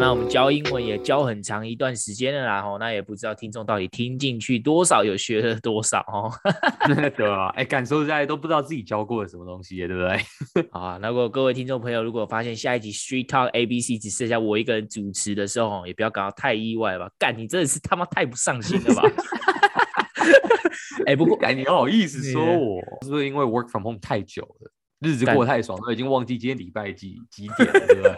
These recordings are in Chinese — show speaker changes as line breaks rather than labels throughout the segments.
那我们教英文也教很长一段时间了啦，吼，那也不知道听众到底听进去多少，有学了多少哦。
对啊，哎，感受在都不知道自己教过了什么东西，对不对？
啊，那如果各位听众朋友如果发现下一集 Street Talk ABC 只剩下我一个人主持的时候，也不要感到太意外吧。干，你真的是他妈太不上心了吧？哎，不过
干，你好意思说我是不是因为 Work from Home 太久了，日子过太爽，都已经忘记今天礼拜几几点了，对不对？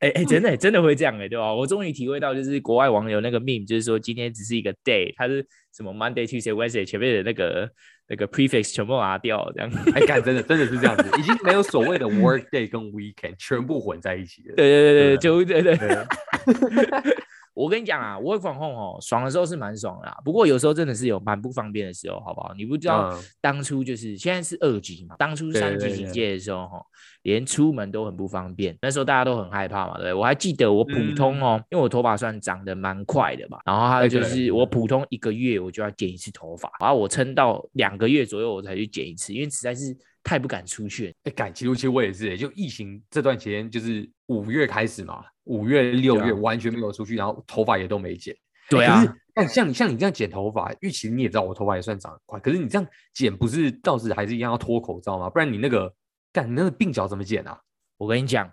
哎哎，真的真的会这样哎，对吧？我终于体会到，就是国外网友那个 meme，就是说今天只是一个 day，它是什么 Monday、Tuesday、Wednesday 前面的那个那个 prefix 全部拿掉，这样。
哎，干，真的真的是这样子，已经没有所谓的 work day 跟 weekend 全部混在一起了。
对对对对，就对对。对我跟你讲啊，work from home 哦，爽的时候是蛮爽的啦，不过有时候真的是有蛮不方便的时候，好不好？你不知道当初就是、嗯、现在是二级嘛，当初三级警戒的时候哈，连出门都很不方便，那时候大家都很害怕嘛，对不对？我还记得我普通哦，嗯、因为我头发算长得蛮快的嘛，然后还有就是我普通一个月我就要剪一次头发，然后我撑到两个月左右我才去剪一次，因为实在是。太不敢出去，
哎，敢其实其实我也是，就疫情这段期间，就是五月开始嘛，五月六月完全没有出去，然后头发也都没剪。
对啊，
但像你像你这样剪头发，因为其实你也知道我头发也算长得快，可是你这样剪不是到时还是一样要脱口罩吗？不然你那个干你那个鬓角怎么剪啊？
我跟你讲。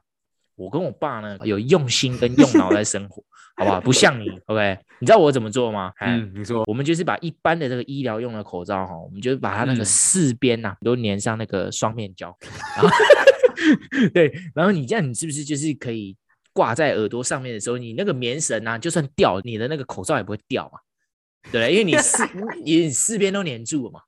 我跟我爸呢，有用心跟用脑在生活，好不好？不像你，OK？你知道我怎么做吗？
嗯，你说。
我们就是把一般的这个医疗用的口罩哈，我们就是把它那个四边呐、啊嗯、都粘上那个双面胶，然后 对，然后你这样，你是不是就是可以挂在耳朵上面的时候，你那个棉绳呐、啊，就算掉，你的那个口罩也不会掉嘛？对，因为你四 你四边都粘住了嘛。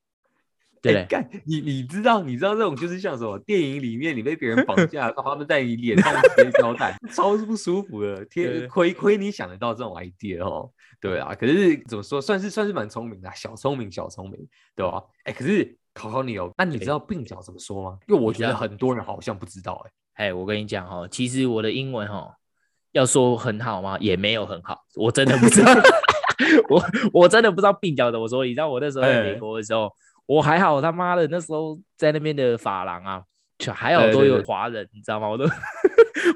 对，干、
欸、你你知道你知道这种就是像什么电影里面你被别人绑架，然后他们在你脸上贴胶带，超不舒服的。贴亏亏你想得到这种 idea 哦，对啊。可是怎么说，算是算是蛮聪明的，小聪明小聪明，对吧？哎、欸，可是考考你哦，那你知道鬓角怎么说吗？因为我觉得很多人好像不知道、欸。哎，哎，我跟你讲哦，其实我的英文哦，要说很好吗？也没有很好，我真的不知道。我我真的不知道鬓角怎么说。你知道我那时候在美国的时候。欸我还好，他妈的那时候在那边的法郎啊，就还好都有华人，你知道吗？我都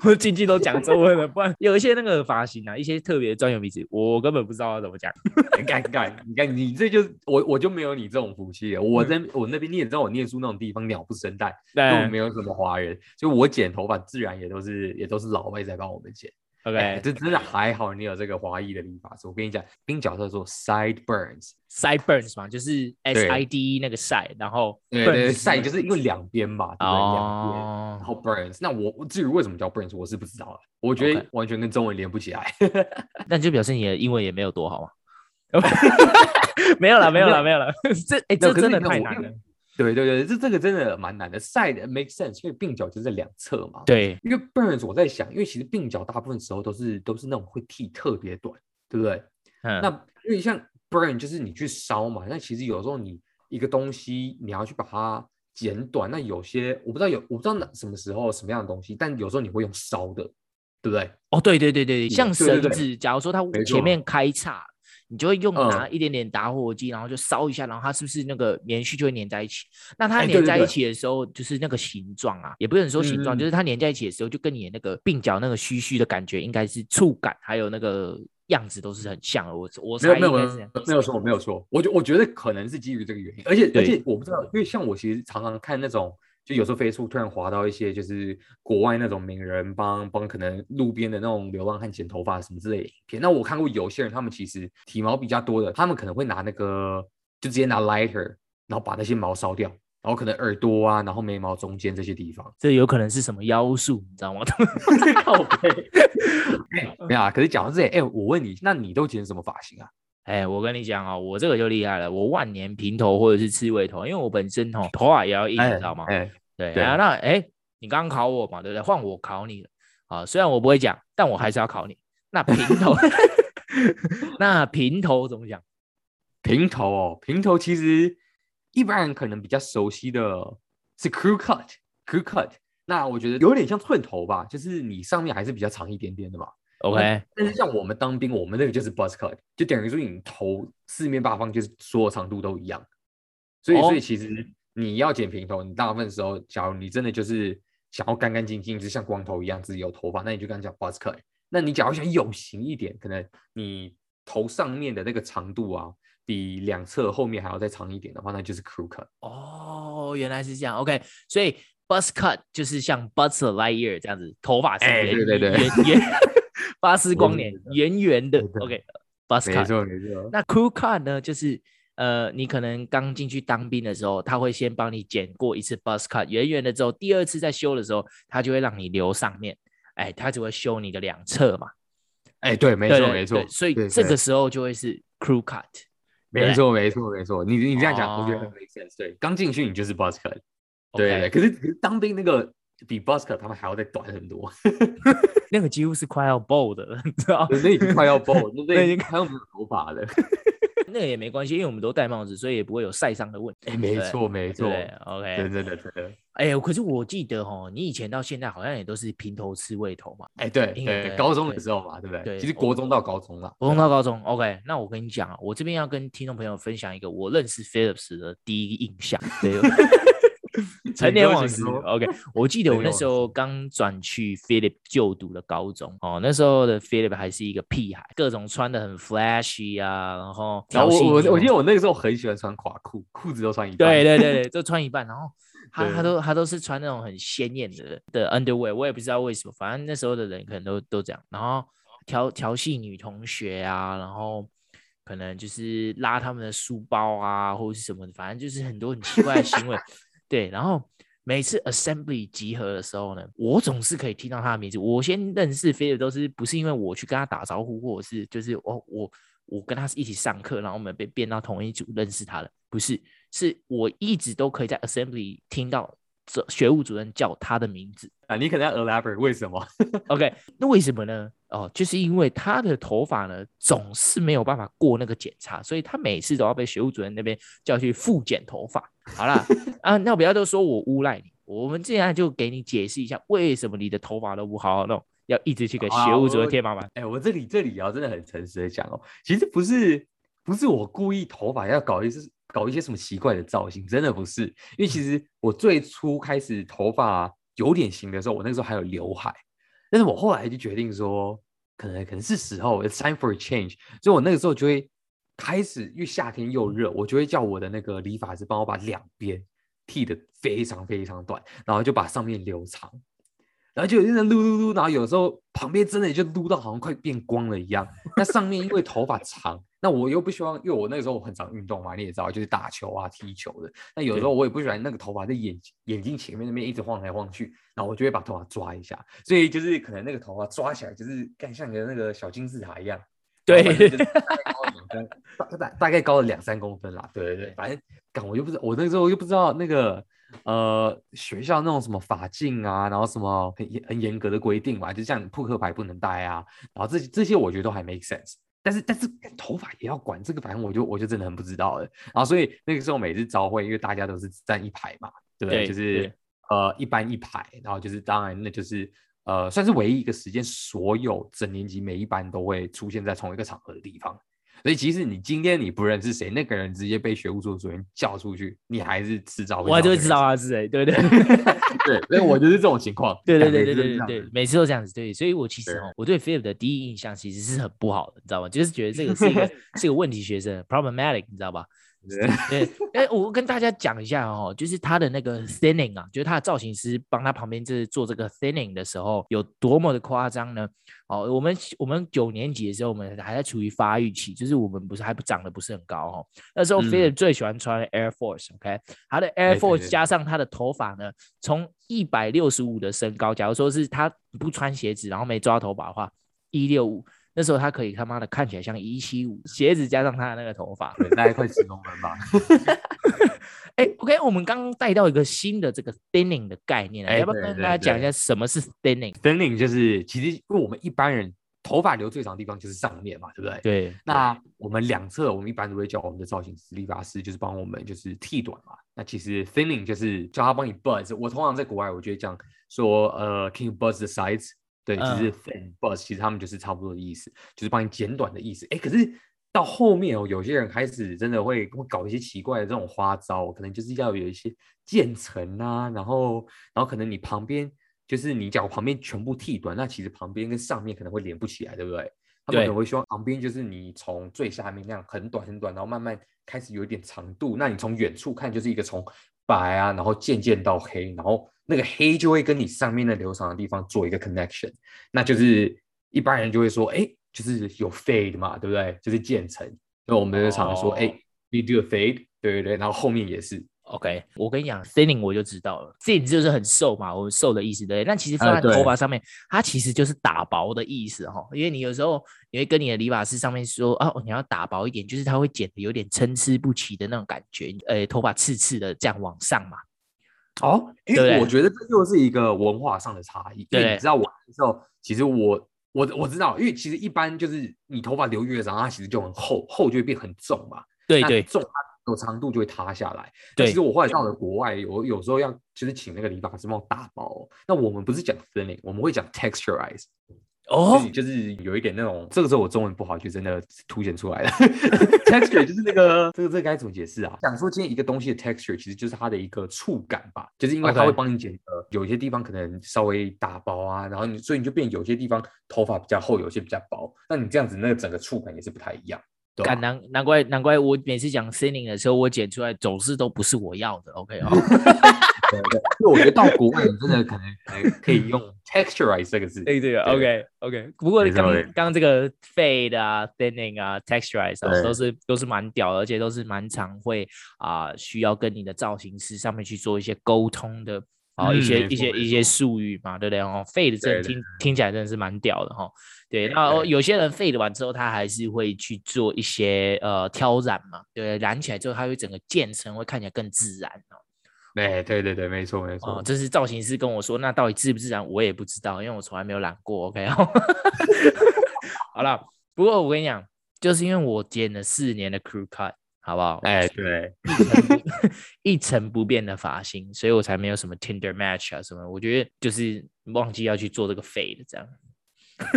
我进去都讲中文了，不然有一些那个发型啊，一些特别专有名词，我根本不知道要怎么讲。很尴尬，你看，你这就我我就没有你这种福气了。我在我那边你也知道，我念书那种地方鸟不生蛋，根本没有什么华人，就我剪头发自然也都是也都是老外在帮我们剪。OK，、欸、这真的还好，你有这个华裔的理发师。我跟你讲，鬓角叫做 sideburns，sideburns
嘛，就是 S I D 那个 side，然后
对对，side 就是因为两边嘛，对不对？两边，然后 burns。那我至于为什么叫 burns，我是不知道的。我觉得完全跟中文连不起来。
那就表示你的英文也没有多好 嘛？没有了，没有了，没有了。这哎，这真的太难了。
对对对，这这个真的蛮难的。Side make sense，因为鬓角就在两侧嘛。
对，
因为 burns 我在想，因为其实鬓角大部分时候都是都是那种会剃特别短，对不对？嗯。那因为像 burn 就是你去烧嘛，那其实有时候你一个东西你要去把它剪短，那有些我不知道有我不知道哪什么时候什么样的东西，但有时候你会用烧的，对不对？
哦，对对对对，像绳子，假如说它前面开叉。你就会用拿一点点打火机，嗯、然后就烧一下，然后它是不是那个棉絮就会粘在一起？那它粘在一起的时候，就是那个形状啊，也不能说形状，嗯、就是它粘在一起的时候，就跟你那个鬓角那个须须的感觉，应该是触感，还有那个样子都是很像的。我我是
没有没有没有错没有错，我觉我觉得可能是基于这个原因，而且而且我不知道，因为像我其实常常看那种。就有时候 Facebook 突然滑到一些就是国外那种名人帮帮可能路边的那种流浪汉剪头发什么之类的影片。那我看过有些人他们其实体毛比较多的，他们可能会拿那个就直接拿 lighter，然后把那些毛烧掉，然后可能耳朵啊，然后眉毛中间这些地方，
这有可能是什么妖术，你知道吗？
靠背。没有啊，可是讲到这里，哎、欸，我问你，那你都剪什么发型啊？
哎、欸，我跟你讲啊、哦，我这个就厉害了，我万年平头或者是刺猬头，因为我本身哦头发也要硬，欸、你知道吗？欸、对，对啊，那哎、欸，你刚刚考我嘛，对不对？换我考你了啊，虽然我不会讲，但我还是要考你。那平头，那平头怎么讲？
平头哦，平头其实一般人可能比较熟悉的是 crew cut，crew cut。那我觉得有点像寸头吧，就是你上面还是比较长一点点的嘛。
OK，
但是像我们当兵，我们那个就是 buzz cut，就等于说你头四面八方就是所有长度都一样，所以、oh. 所以其实你要剪平头，你大部分时候，假如你真的就是想要干干净净，就像光头一样自己有头发，那你就刚讲 buzz cut。那你假如想有型一点，可能你头上面的那个长度啊，比两侧后面还要再长一点的话，那就是 crew cut。
哦，原来是这样。OK，所以 buzz cut 就是像 Buzz Lightyear 这样子，头发是圆、欸、对对对圆圆，巴斯 光年圆圆的。OK，buzz cut 没错没错。那 crew cut 呢，就是呃，你可能刚进去当兵的时候，他会先帮你剪过一次 buzz cut，圆圆的之后，第二次再修的时候，他就会让你留上面。哎，他只会修你的两侧嘛。
哎，对，没错没错。
所以这个时候就会是 crew cut。
没错，没错，没错。你你这样讲，我觉得很 make sense。对，刚进去你就是 buzz cut。对，可是当兵那个比 buzz cut 他们还要再短很多。
那个几乎是快要 bald 的，你知道？
那已经快要 bald，那已经快要没有头发了。
那个也没关系，因为我们都戴帽子，所以也不会有晒伤的问题。
哎，没错，没错。
对，OK，
真的，真的。
哎，可是我记得哦，你以前到现在好像也都是平头刺猬头嘛。
哎，对对，高中的时候嘛，对不对？对，其实国中到高中了。
国中到高中，OK。那我跟你讲啊，我这边要跟听众朋友分享一个我认识 Phillips 的第一印象。对。成年往事，OK。我记得我那时候刚转去 Philip 就读的高中哦，那时候的 Philip 还是一个屁孩，各种穿的很 flashy 啊，然后，
然后我我我记得我那个时候很喜欢穿垮裤，裤子都穿一半，
对对对对，都穿一半，然后 他他都他都是穿那种很鲜艳的的 underwear，我也不知道为什么，反正那时候的人可能都都这样，然后调调戏女同学啊，然后可能就是拉他们的书包啊，或者是什么的，反正就是很多很奇怪的行为。对，然后每次 assembly 集合的时候呢，我总是可以听到他的名字。我先认识菲尔都是不是因为我去跟他打招呼，或者是就是我我我跟他一起上课，然后我们被变到同一组认识他的，不是，是我一直都可以在 assembly 听到这学务主任叫他的名字
啊。你可能要 elaborate 为什么
？OK，那为什么呢？哦，就是因为他的头发呢总是没有办法过那个检查，所以他每次都要被学务主任那边叫去复检头发。好了 啊，那不要都说我诬赖你，我们这样就给你解释一下，为什么你的头发都不好好弄，要一直去给学务主任贴麻烦。
哎、我这里这里要真的很诚实的讲哦，其实不是不是我故意头发要搞一些搞一些什么奇怪的造型，真的不是，因为其实我最初开始头发有点型的时候，我那个时候还有刘海，但是我后来就决定说，可能可能是时候，it's time for a change，所以我那个时候就会。开始，因为夏天又热，我就会叫我的那个理发师帮我把两边剃得非常非常短，然后就把上面留长，然后就有人撸撸撸，然后有时候旁边真的就撸到好像快变光了一样。那上面因为头发长，那我又不希望，因为我那个时候我很常运动嘛，你也知道，就是打球啊、踢球的。那有时候我也不喜欢那个头发在眼眼睛前面那边一直晃来晃去，然后我就会把头发抓一下，所以就是可能那个头发抓起来就是干像你的那个小金字塔一样。对，大大大概高了两三公分啦。对对对，反正，干我又不知道，我那个时候又不知道那个呃学校那种什么法禁啊，然后什么很很严格的规定嘛，就像扑克牌不能带啊，然后这这些我觉得都还 make sense。但是但是头发也要管这个，反正我就我就真的很不知道了。然后所以那个时候每次朝会，因为大家都是站一排嘛，对不对？对就是呃一班一排，然后就是当然那就是。呃，算是唯一一个时间，所有整年级每一班都会出现在同一个场合的地方。所以，即使你今天你不认识谁，那个人直接被学务处主任叫出去，你还是迟早会。
我还是会知道他是谁，对不对？
对，所以我就是这种情况。
对对对对对对，每次都这样子。对，所以我其实哦，我对 Philip 的第一印象其实是很不好的，你知道吗？就是觉得这个是一个 是个问题学生，problematic，你知道吧？对，哎，我跟大家讲一下哦，就是他的那个 thinning 啊，就是他的造型师帮他旁边就是做这个 thinning 的时候，有多么的夸张呢？哦，我们我们九年级的时候，我们还在处于发育期，就是我们不是还不长得不是很高哦。那时候 Philip 最喜欢穿 Air Force，OK，他的 Air Force 加上他的头发呢，从一百六十五的身高，假如说是他不穿鞋子，然后没抓头发的话，一六五。那时候他可以他妈的看起来像一七五，鞋子加上他的那个头发，
对，大概快十公分吧。
哎，OK，我们刚刚带到一个新的这个 thinning 的概念，欸、要不要跟大家讲一下什么是 thinning？thinning
就是其实因为我们一般人头发留最长的地方就是上面嘛，对不对？
对。
那我们两侧，我们一般都会叫我们的造型师、理发师，就是帮我们就是剃短嘛。那其实 thinning 就是叫他帮你 buzz。我通常在国外，我觉得这样说，呃，can you buzz the sides？对，就是 fan buzz，其实他们就是差不多的意思，就是帮你剪短的意思。哎，可是到后面哦，有些人开始真的会会搞一些奇怪的这种花招，可能就是要有一些渐层啊，然后然后可能你旁边就是你假如旁边全部剃短，那其实旁边跟上面可能会连不起来，对不对？他们可能会希望旁边就是你从最下面那样很短很短，然后慢慢开始有一点长度。那你从远处看就是一个从白啊，然后渐渐到黑，然后那个黑就会跟你上面的流长的地方做一个 connection。那就是一般人就会说，哎，就是有 fade 嘛，对不对？就是渐层。那我们就常常说，哎、oh.，you do a fade，对对对，然后后面也是。
OK，我跟你讲，thinning 我就知道了，thin 就是很瘦嘛，我瘦的意思对。但其实放在头发上面，呃、它其实就是打薄的意思哈。因为你有时候你会跟你的理发师上面说，哦，你要打薄一点，就是它会剪的有点参差不齐的那种感觉，呃，头发刺刺的这样往上嘛。
哦，因为我觉得这就是一个文化上的差异。对，你知道我那时候，其实我我我知道，因为其实一般就是你头发留越长，它其实就很厚，厚就会变很重嘛。
对对，
重。有长度就会塌下来。对，其实我后来到了国外，我有时候要就是请那个理发师帮我打薄。那我们不是讲 thinning，我们会讲 texturize。哦，就是有一点那种，这个时候我中文不好，就真的凸显出来了。texture 就是那个，这个这个该怎么解释啊？讲说今天一个东西的 texture 其实就是它的一个触感吧，就是因为它会帮你剪呃，有些地方可能稍微打薄啊，然后你所以你就变有些地方头发比较厚，有些比较薄，那你这样子那个整个触感也是不太一样。
难难难怪难怪我每次讲 thinning 的时候，我剪出来总是都不是我要的。OK 哦，
对对，因为我觉得到国外你真的可能还 可以用 texturize 这个字。对
对，OK OK。不过刚刚刚这个 fade 啊，thinning 啊，texturize 啊，都是都是蛮屌的，而且都是蛮常会啊、呃、需要跟你的造型师上面去做一些沟通的啊、呃嗯、一些一些一些术语嘛，对不对哦？fade 真的听听起来真的是蛮屌的哈。对，那有些人 fade 完之后，他还是会去做一些呃挑染嘛，对，染起来之后，他会整个渐层会看起来更自然哦。
对对对对，没错没错。
哦，这是造型师跟我说，那到底自不自然，我也不知道，因为我从来没有染过。OK，好了，不过我跟你讲，就是因为我剪了四年的 crew cut，好不好？
哎，对，
一成不变的发型，所以我才没有什么 Tinder match 啊什么。我觉得就是忘记要去做这个 fade 这样。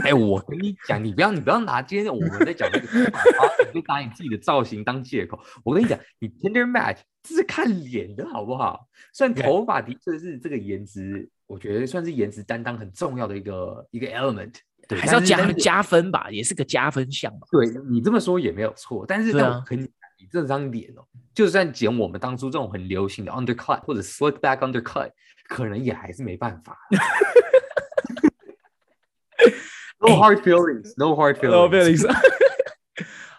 哎、欸，我跟你讲，你不要，你不要拿今天我们在讲这个，你就拿你自己的造型当借口。我跟你讲，你 Tinder match 这是看脸的好不好？虽然头发的确是这个颜值，我觉得算是颜值担当很重要的一个一个 element，对，
还是要加加分吧，也是个加分项嘛。
对，你这么说也没有错，但是但我跟你讲，你这张脸哦，就算剪我们当初这种很流行的 undercut 或者 slick back undercut，可能也还是没办法。No hard feelings, no hard feelings. No feelings.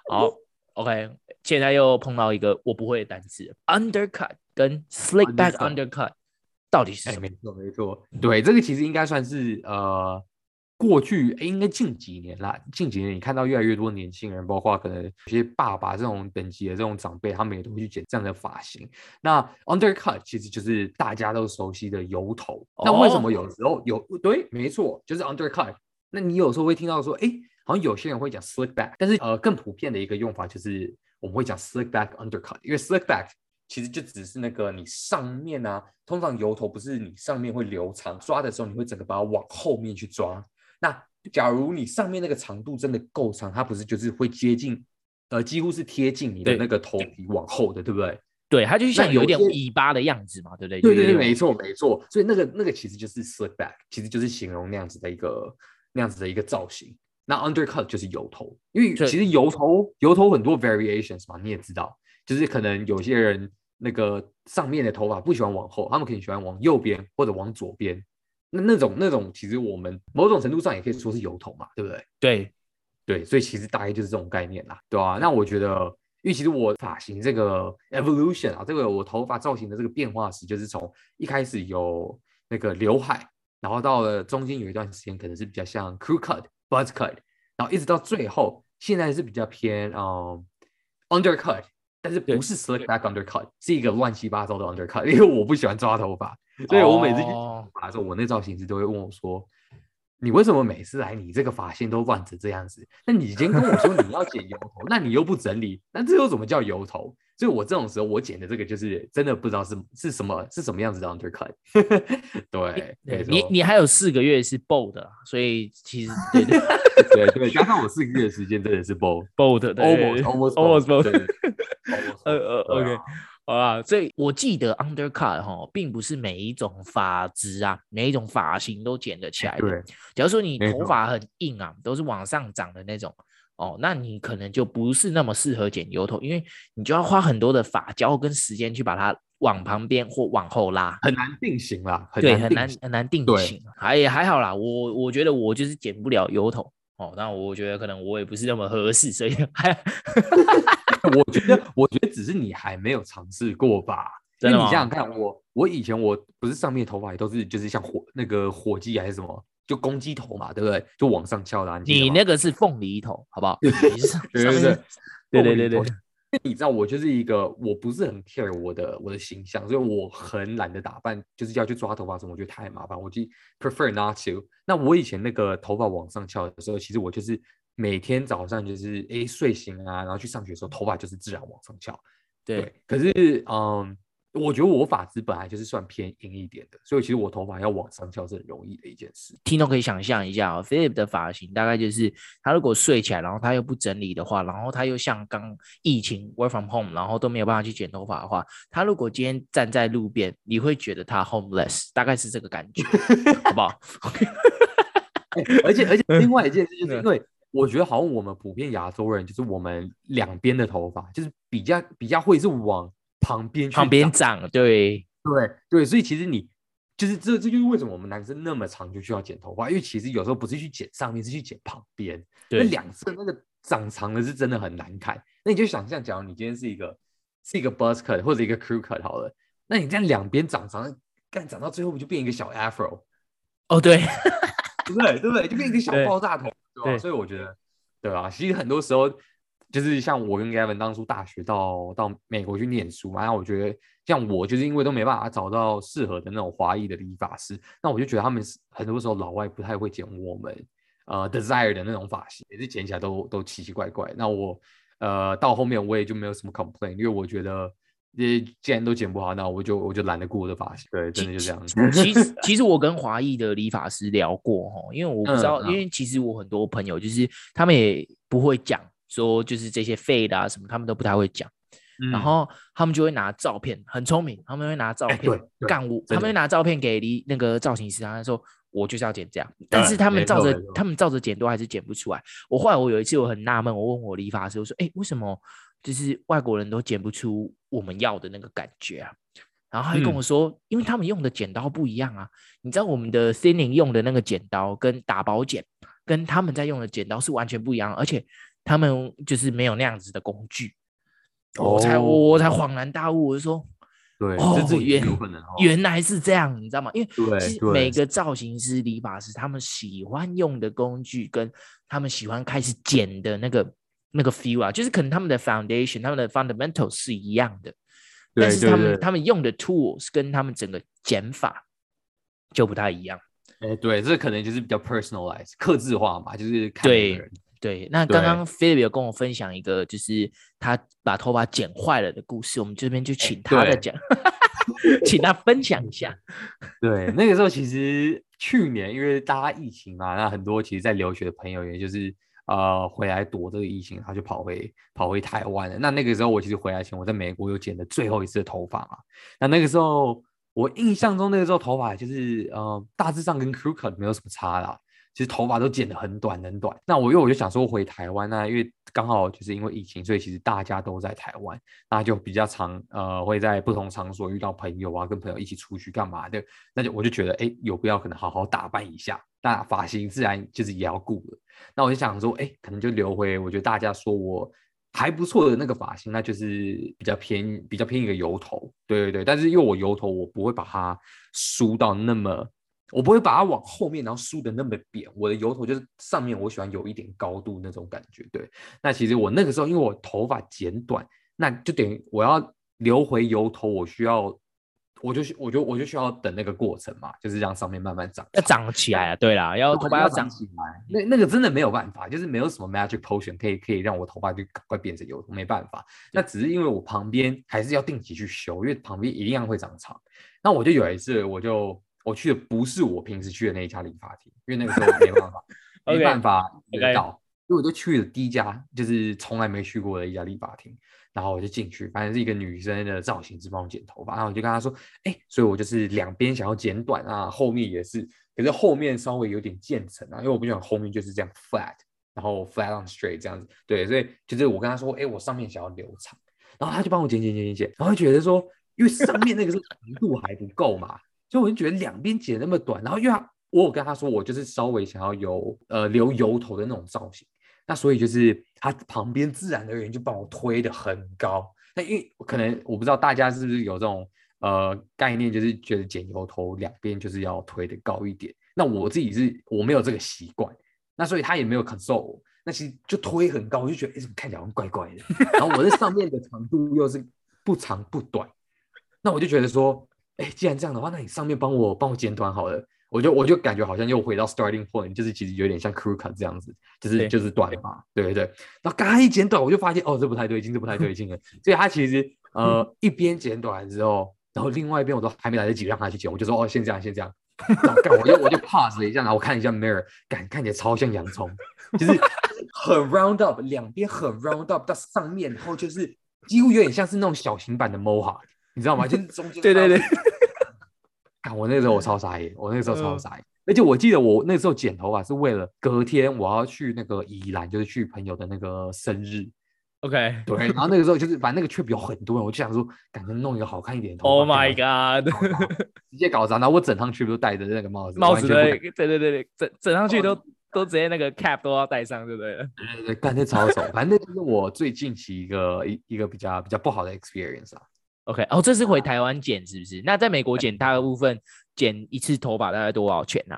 好，OK，现在又碰到一个我不会的单词，undercut 跟 slick back undercut，到底是什么？
欸、没错，没错。对，这个其实应该算是呃，过去、欸、应该近几年啦，近几年你看到越来越多年轻人，包括可能有些爸爸这种等级的这种长辈，他们也都会去剪这样的发型。那 undercut 其实就是大家都熟悉的油头。Oh. 那为什么有时候有？对，没错，就是 undercut。那你有时候会听到说，哎，好像有些人会讲 slick back，但是呃，更普遍的一个用法就是我们会讲 slick back undercut，因为 slick back 其实就只是那个你上面啊，通常油头不是你上面会留长，抓的时候你会整个把它往后面去抓。那假如你上面那个长度真的够长，它不是就是会接近，呃，几乎是贴近你的那个头皮往后的，对，不对？
对，它就像有点尾巴的样子嘛，对不对？
对对对，没错没错。所以那个那个其实就是 slick back，其实就是形容那样子的一个。那样子的一个造型，那 undercut 就是油头，因为其实油头油头很多 variations 嘛，你也知道，就是可能有些人那个上面的头发不喜欢往后，他们可以喜欢往右边或者往左边，那那种那种其实我们某种程度上也可以说是油头嘛，对不对？
对
对，所以其实大概就是这种概念啦，对啊，那我觉得，因为其实我发型这个 evolution 啊，这个我头发造型的这个变化史，就是从一开始有那个刘海。然后到了中间有一段时间，可能是比较像 crew cut、buzz cut，然后一直到最后，现在是比较偏嗯 undercut，但是不是 slick back undercut，是一个乱七八糟的 undercut，因为我不喜欢抓头发，所以我每次去剪发的时候，我那造型师都会问我说：“你为什么每次来你这个发线都乱成这样子？那你已经跟我说你要剪油头，那你又不整理，那这又怎么叫油头？”所以我这种时候，我剪的这个就是真的不知道是是什么是什么样子的 undercut。对，
对你你还有四个月是 bold 的，所以其实对
对对，加上我四个月的时间真的是 bold
bold，almost
almost almost bold。
呃呃，OK，好啦，所以我记得 undercut 哈，并不是每一种发质啊，每一种发型都剪得起来的。对，假如说你头发很硬啊，都是往上长的那种哦，那你可能就不是那么适合剪油头，因为你就要花很多的发胶跟时间去把它往旁边或往后拉，
很难定型啦。
对，很难很难定型。还也还好啦，我我觉得我就是剪不了油头哦，那我觉得可能我也不是那么合适，所以还。
我觉得，我觉得只是你还没有尝试过吧。因为你想想看，我我以前我不是上面头发也都是就是像火那个火鸡还是什么，就公鸡头嘛，对不对？就往上翘的。
你那个是凤梨头，好不好？
对对对对对对对。
因为
你知道，我就是一个我不是很 care 我的我的形象，所以我很懒得打扮，就是要去抓头发什么，我觉得太麻烦，我就 prefer not to。那我以前那个头发往上翘的时候，其实我就是。每天早上就是哎睡醒啊，然后去上学的时候，头发就是自然往上翘。对，对，可是嗯，我觉得我发质本来就是算偏硬一点的，所以其实我头发要往上翘是很容易的一件事。
听众可以想象一下哦，Philip 的发型大概就是他如果睡起来，然后他又不整理的话，然后他又像刚疫情 work from home，然后都没有办法去剪头发的话，他如果今天站在路边，你会觉得他 homeless，大概是这个感觉，好不好？
而且而且另外一件事就是因为。我觉得好像我们普遍亚洲人，就是我们两边的头发就是比较比较会是往旁边去
旁边长，对
对对，所以其实你就是这这就是为什么我们男生那么长就需要剪头发，因为其实有时候不是去剪上面，是去剪旁边，那两侧那个长长的是真的很难看。那你就想象，假如你今天是一个是一个 buzz cut 或者一个 crew cut 好了，那你这样两边长长，干长到最后不就变一个小 afro？
哦，对，
对不对？对不对？就变一个小爆炸头。对？所以我觉得，对吧？其实很多时候，就是像我跟 Gavin 当初大学到到美国去念书嘛，然后我觉得像我就是因为都没办法找到适合的那种华裔的理发师，那我就觉得他们很多时候老外不太会剪我们呃 desire 的那种发型，也是剪起来都都奇奇怪怪。那我呃到后面我也就没有什么 complain，因为我觉得。既然都剪不好，那我就我就懒得顾我的发型。对，真的就这样子。
其实其实我跟华裔的理发师聊过哈，因为我不知道，嗯、因为其实我很多朋友就是他们也不会讲说就是这些 fade 啊什么，他们都不太会讲。嗯、然后他们就会拿照片，很聪明，他们会拿照片干我，他们会拿照片给理那个造型师，他说我就是要剪这样，但是他们照着他们照着剪都还是剪不出来。我后来我有一次我很纳闷，我问我理发师，我说哎、欸、为什么？就是外国人都剪不出我们要的那个感觉啊，然后他就跟我说，嗯、因为他们用的剪刀不一样啊。你知道我们的 thinning 用的那个剪刀跟打薄剪，跟他们在用的剪刀是完全不一样，而且他们就是没有那样子的工具。哦、我才我我才恍然大悟，我就说，
对，
哦，
这
原原来是这样，你知道吗？因为其实每个造型师、理发师他们喜欢用的工具，跟他们喜欢开始剪的那个。那个 feel 啊，就是可能他们的 foundation、他们的 fundamentals 是一样的，但是他们他们用的 tools 跟他们整个剪法就不太一样。
哎、欸，对，这可能就是比较 personalized、客制化嘛，就是看
对对。那刚刚 Philip 有跟我分享一个，就是他把头发剪坏了的故事，我们这边就请他来讲，欸、请他分享一下。
对，那个时候其实去年因为大家疫情嘛，那很多其实在留学的朋友，也就是。呃，回来躲这个疫情，他就跑回跑回台湾了。那那个时候，我其实回来前，我在美国又剪了最后一次的头发嘛。那那个时候，我印象中那个时候头发就是呃，大致上跟 crew cut 没有什么差啦。其实头发都剪得很短很短。那我因为我就想说回台湾那，因为刚好就是因为疫情，所以其实大家都在台湾，那就比较常呃会在不同场所遇到朋友啊，跟朋友一起出去干嘛的。那就我就觉得，哎，有必要可能好好打扮一下。那发型自然就是也要顾了。那我就想说，哎，可能就留回我觉得大家说我还不错的那个发型，那就是比较偏比较偏一个油头，对对对。但是因为我油头，我不会把它梳到那么，我不会把它往后面然后梳的那么扁。我的油头就是上面我喜欢有一点高度那种感觉。对，那其实我那个时候因为我头发剪短，那就等于我要留回油头，我需要。我就我就我就需要等那个过程嘛，就是让上面慢慢长，
要长起来啊。对啦，要头发要长起来。
那那个真的没有办法，就是没有什么 magic potion 可以可以让我头发就赶快变成油头，没办法。那只是因为我旁边还是要定期去修，因为旁边一样会长长。那我就有一次，我就我去的不是我平时去的那一家理发厅，因为那个时候没办法，没办法遇到，所以我就去了第一家，就是从来没去过的一家理发厅。然后我就进去，反正是一个女生的造型师帮我剪头发，然后我就跟她说，哎，所以我就是两边想要剪短啊，后面也是，可是后面稍微有点渐层啊，因为我不想后面就是这样 flat，然后 flat on straight 这样子，对，所以就是我跟她说，哎，我上面想要留长，然后她就帮我剪剪剪剪剪，然后觉得说，因为上面那个是长度还不够嘛，所以我就觉得两边剪那么短，然后因为我有跟他说，我就是稍微想要有呃留油头的那种造型。那所以就是他旁边自然而然就帮我推得很高。那因为可能我不知道大家是不是有这种呃概念，就是觉得剪油头两边就是要推得高一点。那我自己是我没有这个习惯，那所以他也没有 console 我。那其实就推很高，我就觉得哎，怎么看起来好像怪怪的。然后我这上面的长度又是不长不短，那我就觉得说，哎，既然这样的话，那你上面帮我帮我剪短好了。我就我就感觉好像又回到 starting point，就是其实有点像 crew cut 这样子，就是就是短发，对对对。然后刚刚一剪短，我就发现哦，这不太对劲，这不太对劲了。所以他其实呃一边剪短之后，然后另外一边我都还没来得及让他去剪，我就说哦，先这样，先这样。然后干，我就我就 pause 了一下，然后我看一下 mirror，干看起来超像洋葱，就是很 round up，两边很 round up 到上面，然后就是几乎有点像是那种小型版的 mohawk，你知道吗？就是 中间。
对对 对。
我那个时候我超傻眼，我那个时候超傻眼，而且我记得我那时候剪头发是为了隔天我要去那个宜兰，就是去朋友的那个生日。
OK，
对，然后那个时候就是反正那个 trip 有很多人，我就想说赶紧弄一个好看一点的头发。
Oh my god！
直接搞砸，然后我整趟 trip 都戴着那个帽子，
帽子对对对对，整整上去都都直接那个 cap 都要戴上，对不对？
对对对，干那超丑，反正那就是我最近期一个一一个比较比较不好的 experience 啊。
OK，哦，这是回台湾剪是不是？那在美国剪大部分剪一次头发大概多少钱呢？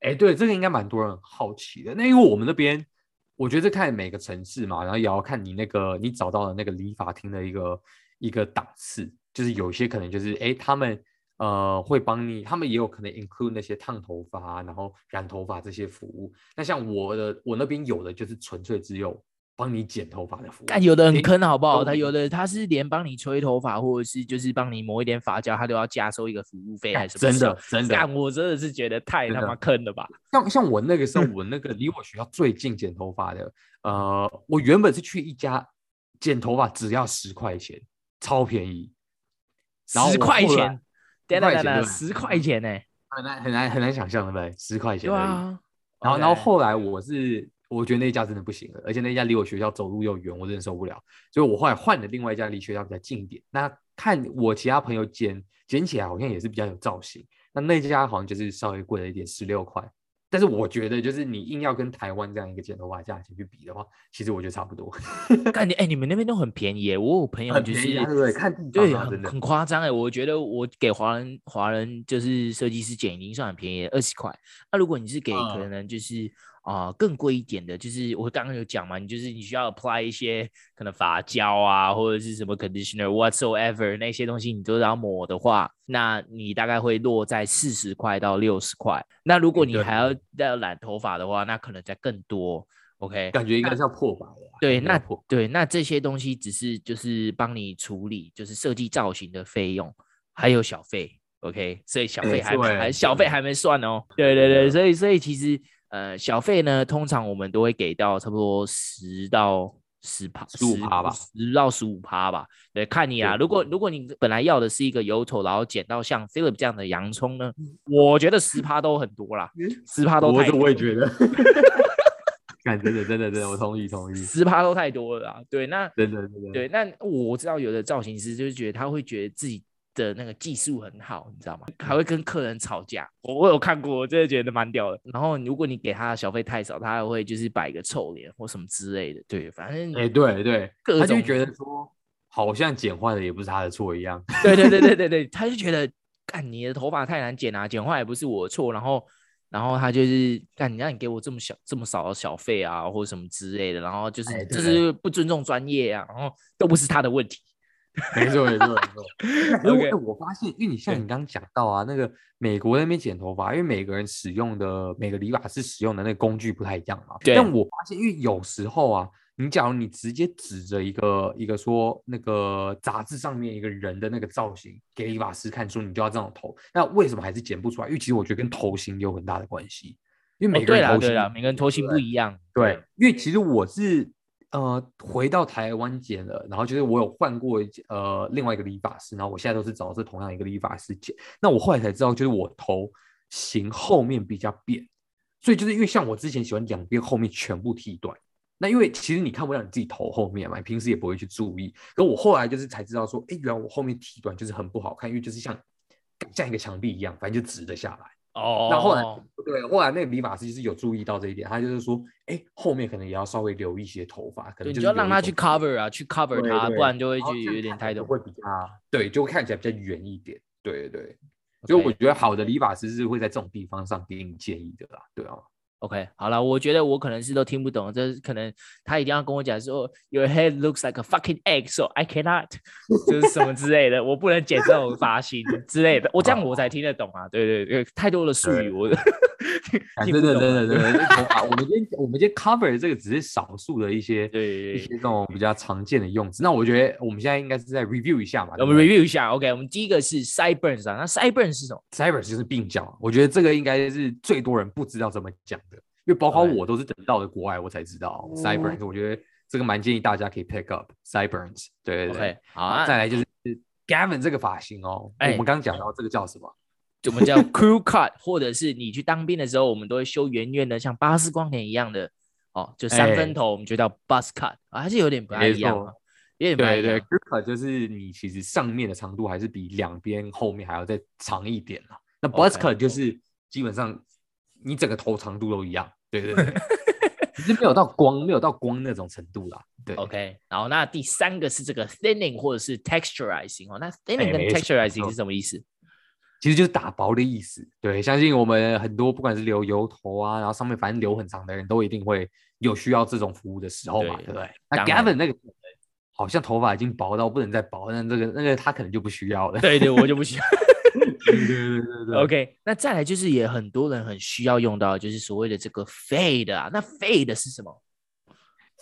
哎，对，这个应该蛮多人好奇的。那因为我们那边，我觉得看每个城市嘛，然后也要看你那个你找到的那个理发厅的一个一个档次，就是有些可能就是哎，他们呃会帮你，他们也有可能 include 那些烫头发，然后染头发这些服务。那像我的我那边有的就是纯粹只有。帮你剪头发的服务，
但有的很坑，好不好？他有的他是连帮你吹头发，或者是就是帮你抹一点发胶，他都要加收一个服务费，还是什么？
真的真的，但
我真的是觉得太他妈坑了吧！
像像我那个时候，我那个离我学校最近剪头发的，呃，我原本是去一家剪头发，只要十块钱，超便宜，
十块钱，对对对，十块钱呢，
很难很难很难想象，对不对？十块钱而已。
啊，
然后然后后来我是。我觉得那一家真的不行了，而且那一家离我学校走路又远，我真的受不了。所以我后来换了另外一家离学校比较近一点。那看我其他朋友剪剪起来好像也是比较有造型。那那家好像就是稍微贵了一点，十六块。但是我觉得就是你硬要跟台湾这样一个剪头发价钱去比的话，其实我觉得差不多。
看你哎，你们那边都很便宜耶。我有朋友就是
对不对？看
对很很夸张哎。我觉得我给华人华人就是设计师剪已经算很便宜，二十块。那如果你是给可能就是。嗯啊、呃，更贵一点的，就是我刚刚有讲嘛，你就是你需要 apply 一些可能发胶啊，或者是什么 conditioner whatsoever 那些东西，你都要抹的话，那你大概会落在四十块到六十块。那如果你还要要染头发的话，那可能再更多。OK，
感觉应该是要破百了。
对，那对，那这些东西只是就是帮你处理，就是设计造型的费用，还有小费。OK，所以小费还还、欸、小费还没算哦。对对对，所以所以其实。呃，小费呢，通常我们都会给到差不多十到十趴，
十五趴吧，
十到十五趴吧。对，看你啊。如果如果你本来要的是一个油头，然后剪到像 Philip 这样的洋葱呢，我觉得十趴都很多啦，十趴都太多。
我我也觉得，看真的真的真的，我同意同意。
十趴都太多了啦。对，那
真的真的
对，那我知道有的造型师就是觉得他会觉得自己。的那个技术很好，你知道吗？还会跟客人吵架，我我有看过，我真的觉得蛮屌的。然后如果你给他的小费太少，他还会就是摆个臭脸或什么之类的。对，反正
哎，对对，他就觉得说好像剪坏了也不是他的错一样。
对对对对对 对，他就觉得干你的头发太难剪啊，剪坏也不是我的错。然后然后他就是干你让你给我这么小这么少的小费啊，或者什么之类的。然后就是就是不尊重专业啊，然后都不是他的问题。
没错没错没错，因为我发现，因为你像你刚刚讲到啊，那个美国那边剪头发，因为每个人使用的每个理发师使用的那个工具不太一样嘛。对。但我发现，因为有时候啊，你假如你直接指着一个一个说那个杂志上面一个人的那个造型给理发师看，说你就要这种头，那为什么还是剪不出来？因为其实我觉得跟头型有很大的关系，因为每个人头型，
对啦，每个人头型不一样。
对，因为其实我是。呃回到台湾剪了，然后就是我有换过呃另外一个理发师，然后我现在都是找的是同样一个理发师剪。那我后来才知道，就是我头型后面比较扁，所以就是因为像我之前喜欢两边后面全部剃短。那因为其实你看不到你自己头后面嘛，你平时也不会去注意。可我后来就是才知道说，哎，原来我后面剃短就是很不好看，因为就是像像一个墙壁一样，反正就直的下来。哦。那后来对，后来那个理发师就是有注意到这一点，他就是说，哎，后面可能也要稍微留一些头发，可能就是
你就要让他去 cover 啊，去 cover 它，不然就会就有点太多，
会比较 对，就会看起来比较圆一点。对对对，所以我觉得好的理发师是会在这种地方上给你建议的啦，对啊。
OK，好了，我觉得我可能是都听不懂，这是可能他一定要跟我讲说，Your head looks like a fucking egg，so I cannot，就是什么之类的，我不能剪这种发型 之类的，我这样我才听得懂 啊。对对对，太多的术语我。
真的真的真的，我们今天我们今天 cover 的这个只是少数的一些对一些这种比较常见的用词。那我觉得我们现在应该是在 review 一下嘛。
我们 review 一下，OK，我们第一个是 sideburns 啊，那 sideburns 是什么
？sideburns 就是鬓角，我觉得这个应该是最多人不知道怎么讲的。因为包括我都是等到了国外我才知道 Cyburns，我觉得这个蛮建议大家可以 pick up Cyburns。对对对，好啊，再来就是 Gavin 这个发型哦，我们刚刚讲到这个叫什么？
我们叫 crew cut，或者是你去当兵的时候，我们都会修圆圆的，像巴斯光年一样的哦，就三分头，我们就叫 buzz cut 啊，还是有点不太一样，有点不太一样。
对对，crew cut 就是你其实上面的长度还是比两边后面还要再长一点啦。那 buzz cut 就是基本上。你整个头长度都一样，对对对，只是没有到光，没有到光那种程度啦。对
，OK。然后那第三个是这个 thinning 或者是 texturizing 哦，那 thinning 跟 texturizing 是什么意思？
其实就是打薄的意思。对，相信我们很多不管是留油头啊，然后上面反正留很长的人都一定会有需要这种服务的时候嘛，对不对？那 Gavin 那个好像头发已经薄到不能再薄，那这个那个他可能就不需要了。
对对，我就不需要。对对对对 OK，那再来就是也很多人很需要用到，就是所谓的这个 fade 啊。那 fade 是什么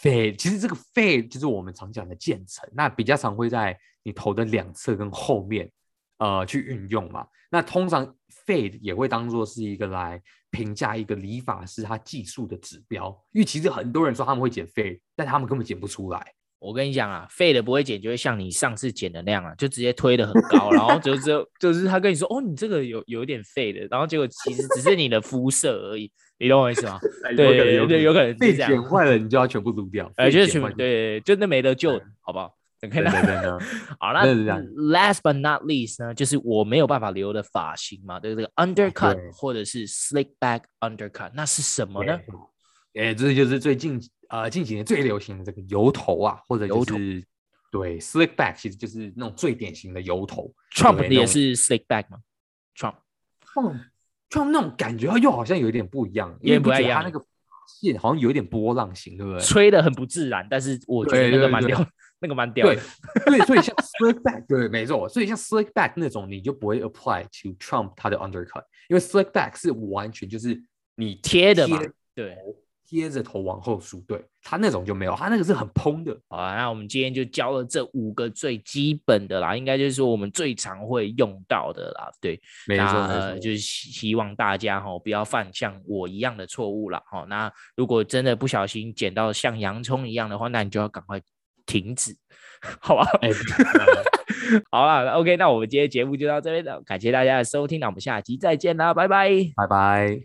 ？fade 其实这个 fade 就是我们常讲的渐层，那比较常会在你头的两侧跟后面呃去运用嘛。那通常 fade 也会当做是一个来评价一个理发师他技术的指标，因为其实很多人说他们会剪 fade，但他们根本剪不出来。
我跟你讲啊，fade 不会剪，就会像你上次剪的那样啊，就直接推的很高，然后就 只有就是他跟你说，哦，你这个有有点 fade，然后结果其实只是你的肤色而已，你懂我意思吗？对对对，有可能被
剪坏了，你就要全部撸掉，
哎，就是全部对，就那没得救，好不好？对对对，好，那 last but not least 呢，就是我没有办法留的发型嘛，对这个 undercut 或者是 slick back undercut，那是什么呢？
哎，这就是最近。呃，近几年最流行的这个油头啊，或者就是对 slick back，其实就是那种最典型的油头。
Trump 也是 slick back 吗
？Trump，Trump 那种感觉又好像有点不一样，因为不觉得他那个线好像有点波浪形，对不对？
吹的很不自然，但是我觉得 那个蛮屌，那个蛮屌。
对，对，所以像 slick back，对，没错，所以像 slick back 那种，你就不会 apply to Trump 他的 undercut，因为 slick back 是完全就是你
贴的嘛，对。
贴着头往后梳，对，他那种就没有，他那个是很蓬的。
好啊，那我们今天就教了这五个最基本的啦，应该就是说我们最常会用到的啦。对，
没错，没错，
就是希望大家哈不要犯像我一样的错误啦。好，那如果真的不小心剪到像洋葱一样的话，那你就要赶快停止，好吧？欸、好 了，OK，那我们今天节目就到这边了，感谢大家的收听，那我们下期再见啦，拜拜，
拜拜。